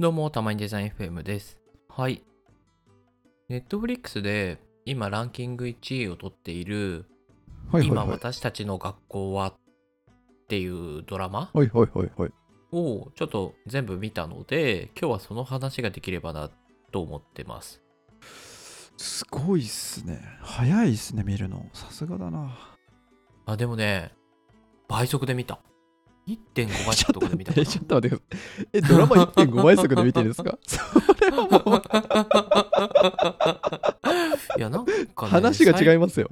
どうも、たまにデザイン FM です。はい。ネットフリックスで今ランキング1位を取っている、はいはい今はい。私たちの学校はっていうドラマはいはいはいはい。をちょっと全部見たので、今日はその話ができればなと思ってます。すごいっすね。早いっすね、見るの。さすがだな。あ、でもね、倍速で見た。1.5倍速とかで見たかっと待って、ちょっと待ってください。え、ドラマ1.5倍速で見てるんですか？それはもうな。いや、なんか、ね、話が違いますよ。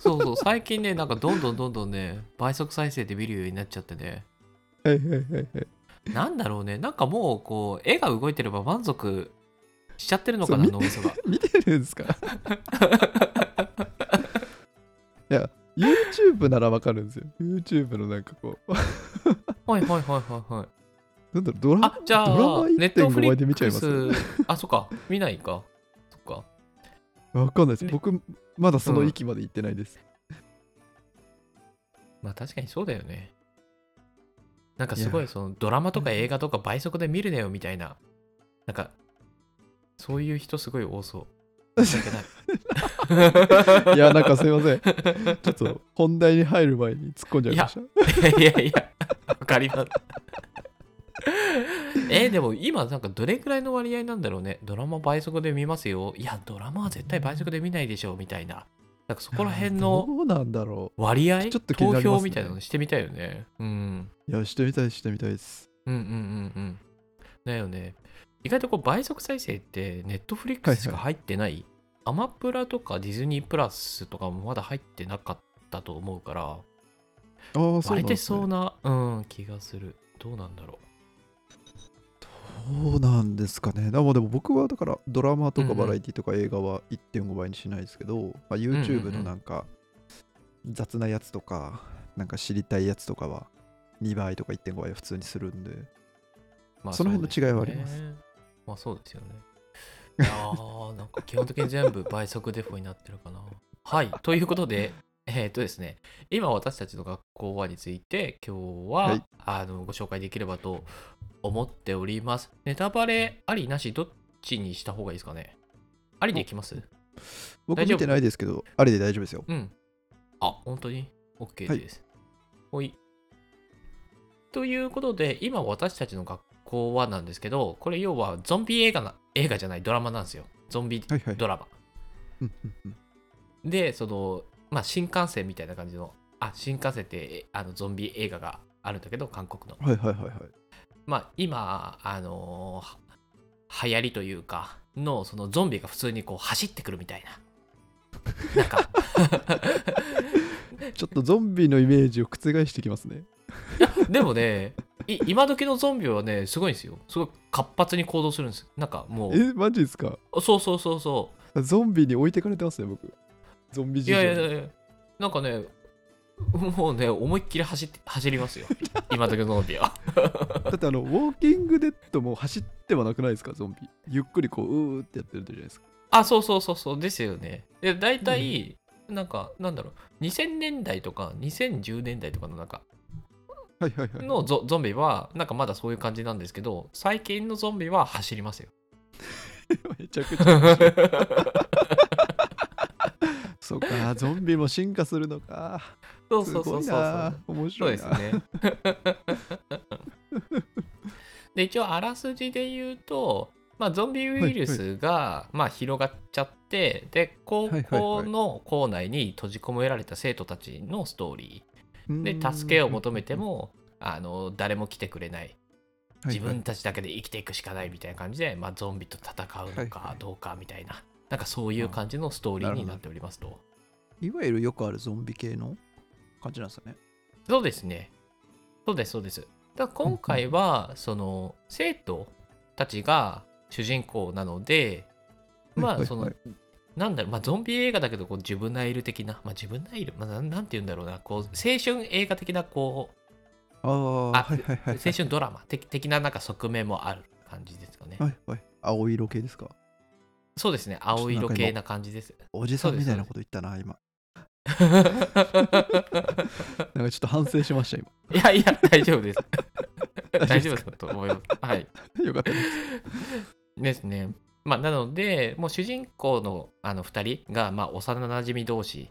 そうそう、最近ね、なんかどんどんどんどんね、倍速再生で見るようになっちゃってね。はいはいはいはい。なんだろうね、なんかもう、こう、絵が動いてれば満足しちゃってるのかな、脳みそが。見てるんですか？いや、YouTube ならわかるんですよ。YouTube のなんかこう。はいはいはいはいはい。なんだろう、ドラあ、じゃドラマあ、ネットフ1.5リッ倍で見ちゃいクます？ス、あ、そっか、見ないか。そっか。わかんないです。ね僕、まだその域まで行ってないです。まあ確かにそうだよね。なんかすごいそのドラマとか映画とか倍速で見るねよみたいな。なんか、そういう人すごい多そう。い。や、なんかすいません。ちょっと本題に入る前に突っ込んじゃいました。いやいや、わかります。えでも今なんかどれくらいの割合なんだろうね。ドラマ倍速で見ますよ。いや、ドラマは絶対倍速で見ないでしょうみたいな。なんかそこら辺のどうなんだろ割合、ちょっと気に投票みたいなのしてみたいよね。うん。いや、してみたい、してみたいです。うんうんうんうん。だよね。意外とこう倍速再生ってネットフリックスしか入ってない、アマプラとかディズニープラスとかもまだ入ってなかったと思うから、ああ、そうな割れて。そうな、うん、気がする。どうなんだろどうなんですかね。でもでも僕はだからドラマとかバラエティとか映画は1.5倍にしないですけど、まあ、んうん YouTube のなんか雑なやつとか、なんか知りたいやつとかは2倍とか1.5倍は普通にするんで。う。まあその辺の違いはあります。まあそうですよね。いやー、なんか基本的に全部倍速デフォになってるかな。はい、ということで、えっ、とですね、今私たちの学校はについて今日は、はいあのご紹介できればと思っております。ネタバレありなしどっちにした方がいいですかね？ありでいきます？大丈夫？僕見てないですけど、あれで大丈夫ですよ。うん。あ、本当に ?OK はいです。ほい。ということで、今私たちの学校はなんですけど、これ要はゾンビ映画な、映画じゃないドラマなんですよ。ゾンビはいはい。ドラマ。うんうんうんで、その、まあ、新幹線みたいな感じの、あ、新幹線ってあのゾンビ映画があるんだけど、韓国の。はいはいはいはい。まあ、今、あのーは流行りというか、の、そのゾンビが普通にこう走ってくるみたいな。なんか、ちょっとゾンビのイメージを覆してきますね。でもね、い今時のゾンビはね、すごいんですよ。すごい活発に行動するんです。なんかもえ、マジですか？う、そうそうそうそゾンビに置いてかれてますね、僕。ゾンビう。い事情にやいやいや、なんかね、もうね、思いっきり走って走りますよ。今時のゾンビは。だってあの、ウォーキングデッドも走ってはなくないですか、ゾンビ。ゆっくりこう、うーってやってるじゃないですか。あ、そうそうそうそう、ですよね。で、大体、なんか、なんだろう、2000年代とか2010年代とかのなんか。のゾゾンビは、なんかまだそういう感じなんですけど、最近のゾンビは走りますよ。めちゃくちゃ。そうか、ゾンビも進化するのか。そうそうそうそう。面そう白いな。ですね。で一応あらすじで言うと、まあ、ゾンビウイルスが、まあ、広がっちゃってで高校はいの校内に閉じ込められた生徒たちのストーリーで助けを求めて、もあの誰も来てくれない自分たちだけで生きていくしかないみたいな感じで、まあ、ゾンビと戦うのかどうかみたいな、なんかそういう感じのストーリーになっておりますと。いわゆるよくあるゾンビ系の感じなんですよね。そうですね。そうです、そうです。だから今回は、その、生徒たちが主人公なので、まあ、そのなんだろう、まあ、ゾンビ映画だけど、こう、ジュブナイル的な、まあ、ジュブナイル、まあ、なんなんて言うんだろうな、こう、青春映画的な、こああ、あはいはいう、はい。青春ドラマ的的な、なんか側面もある感じですかね。はいはい。青色系ですか？そうですね、青色系な感じです。おじさんみたいなこと言ったな、今。なんかちょっと反省しました、今。いやいや、大丈夫です。大丈夫だと思います。はい。よかったです。ですね。まあ、なので、もう主人公のあの2人が、まあ、幼なじみ同士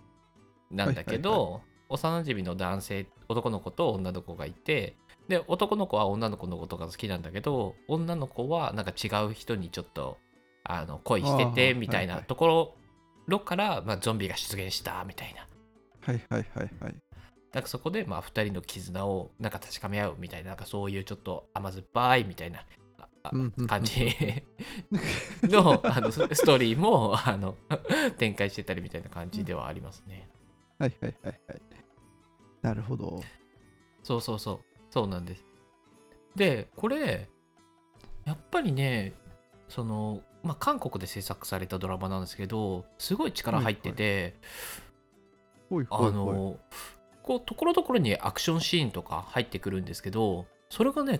なんだけど、はいはい幼なじみの男性、男の子と女の子がいて、で、男の子は女の子のことが好きなんだけど、女の子はなんか違う人にちょっとあの恋してあてーみたいなはいはいところから、まあ、ゾンビが出現したみたいな。はいはいはいはい。なんかそこでまあ2人の絆をなんか確かめ合うみたいな、なんかそういうちょっと甘酸っぱいみたいな感じの あのスストーリーもあの展開してたりみたいな感じではありますね。はいはいはいはい。なるほど。そうそうそう、そうなんです。で、これ、やっぱりね、その、まあ、韓国で制作されたドラマなんですけど、すごい力入ってて、ほいほいあの、こう、ところどころにアクションシーンとか入ってくるんですけど、それがね、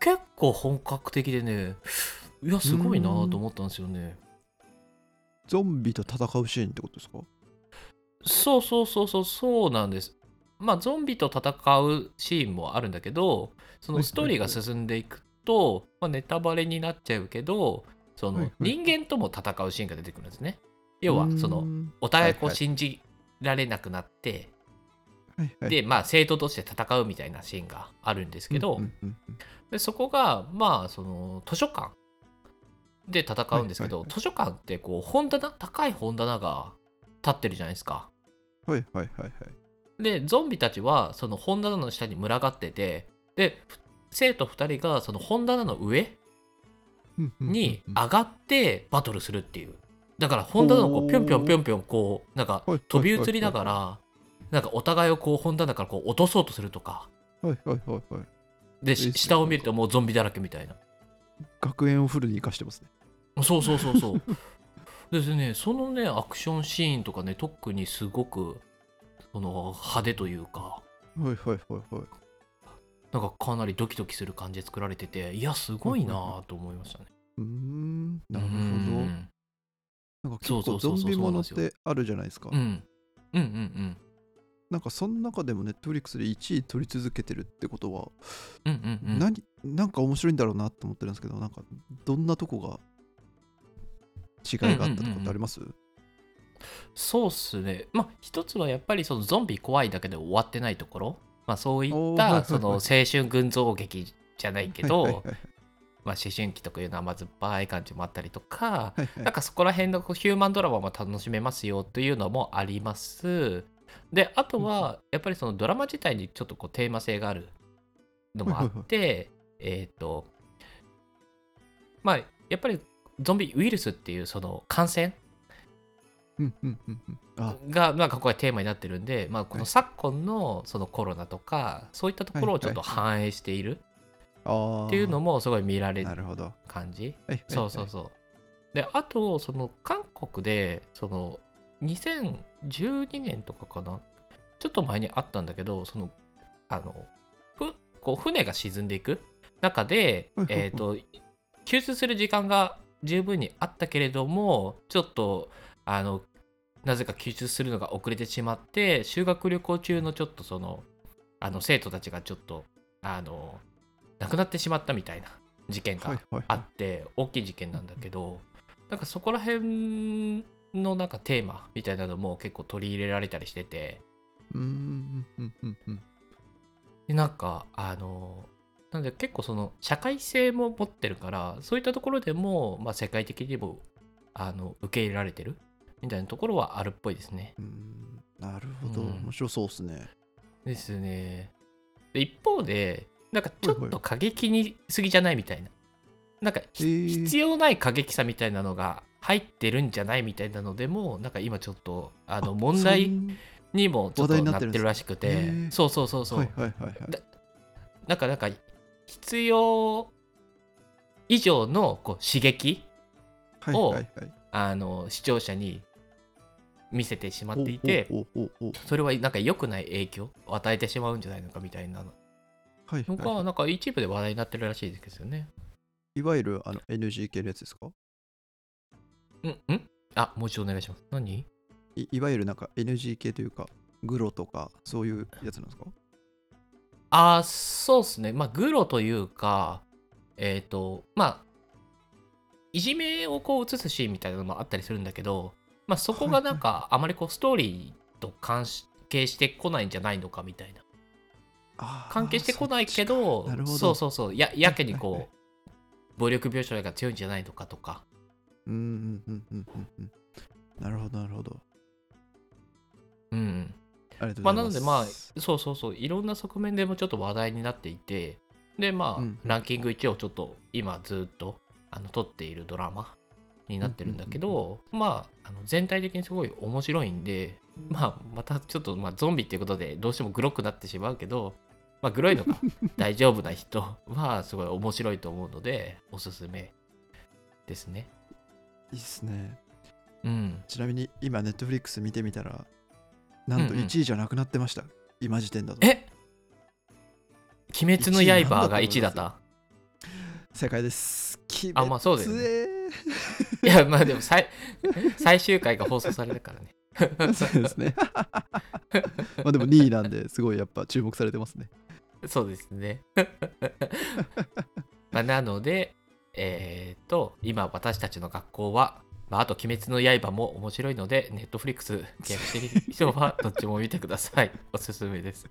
結構本格的でね、いや、すごいなと思ったんですよね。ゾンビと戦うシーンってことですか？そうそうそうそう、そうなんです。まあ、ゾンビと戦うシーンもあるんだけど、そのはいストーリーが進んでいくと、まあ、ネタバレになっちゃうけど、その人間とも戦うシーンが出てくるんですね。要は、その、の、お互いこう信じられなくなって、はいはい、で、まあ、生徒として戦うみたいなシーンがあるんですけど、うんうんうんうん。でそこがまあその図書館で戦うんですけど、はいはいはい。図書館ってこう本棚？高い本棚が立ってるじゃないですか。はいはいはいはい。でゾンビたちはその本棚の下に群がっててでふ生徒2人がその本棚の上に上がってバトルするっていう。だから本棚をこうぴょんぴょんぴょんぴょんこうなんか飛び移りながらなんかお互いをこう本棚からこう落とそうとするとかはいはいはいはい。で下を見るともうゾンビだらけみたいな学園をフルに生かしてますね。そうそうそうそう。ですね、そのね、アクションシーンとかね、特にすごくその派手というか、はいはいはいはい。なんかかなりドキドキする感じで作られてて、いや、すごいなぁと思いましたね。うーん、なるほど。うんなんかそう結構ゾそうそうそうンビものってあるじゃないですか。うん。うんうんうんなんかその中でもネットフリックスで1位取り続けてるってことは、うんうんうん。何なんか面白いんだろうなと思ってるんですけど、なんかどんなとこが違いがあったとかってあります、そうっすね。まあ、一つはやっぱりそのゾンビ怖いだけで終わってないところ、まあ、そういったその青春群像劇じゃないけど、まあ、思春期というの甘酸っぱい感じもあったりとか、なんかそこら辺のこうヒューマンドラマも楽しめますよというのもあります。で、あとはやっぱりそのドラマ自体にちょっとこうテーマ性があるのもあって、えっと、まあやっぱりゾンビウイルスっていうその感染がなんかここがテーマになってるんで、まあ、この昨今のそのコロナとかそういったところをちょっと反映しているっていうのもすごい見られる感じ。そうそうそう。で、あと、その韓国で、その2012年とかかな、ちょっと前にあったんだけど、その、あの、ふこう船が沈んでいく中でえっ、と、救出する時間が十分にあったけれども、ちょっと、あの、なぜか救出するのが遅れてしまって、修学旅行中のちょっとその、あの生徒たちがちょっと、あの、亡くなってしまったみたいな事件があって大きい事件なんだけどなんかそこら辺のなんかテーマみたいなのも結構取り入れられたりしててうーんうんうんうんでなんかあのなんで結構その社会性も持ってるからそういったところでも、まあ、世界的にもあの受け入れられてる？みたいなところはあるっぽいですね。うーんなるほど、うん面白そうですね。ですね。で一方でなんかちょっと過激にすぎじゃないみたいな。なんか必要ない過激さみたいなのが入ってるんじゃないみたいなのでもなんか今ちょっとあの問そ題んにもちょっとなってるらしくてそうそうそうそう、はいはいはいはい。なんかなんか必要以上のこう刺激はいはいはい。あの視聴者に見せてしまっていておおおおおそれはなんか良くない影響を与えてしまうんじゃないのかみたいなのはいはいなんか一部で話題になってるらしいですよね。い。いわゆるあの NG 系のやつですか？うんん？あもう一度お願いします。何？いいわゆるなんか NG 系というか、グロとかそういうやつなんですか？あーそうっすね。まあグロというかえっ、とまあいじめをこう映すシーンみたいなのもあったりするんだけどまあそこがなんかあまりこうストーリーと関係してこないんじゃないのかみたいな。関係してこないけどそうそうそう。ややけにこう暴力描写が強いんじゃないのかとかうんうんうんうんうんうん。なるほどなるほど。うんうん。ありがとうまあ、ござます。ないのでまあそうそうそういろんな側面でもちょっと話題になっていてでまあ、うんランキング1をちょっと今ずっとあの撮っているドラマになってるんだけど、まああの全体的にすごい面白いんでまあまたちょっと、まあ、ゾンビっていうことでどうしてもグロくなってしまうけど、まあ、グロいのが 大丈夫な人はすごい面白いと思うのでおすすめですねいいっすね。うん。ちなみに今ネットフリックス見てみたらなんとうんうん。1位じゃなくなってました、今時点だと。え？鬼滅の刃が1位だった？正解です。あまあそうだよね。ね。いやまあでも最 最終回が放送されるからね。そうですね。まあでも2位なんですごいやっぱ注目されてますね。そうですね。まあ、なので、えっ、と、今私たちの学校は、まあ、あと鬼滅の刃も面白いので、ネットフリックス契約している人はどっちも見てください。おすすめです。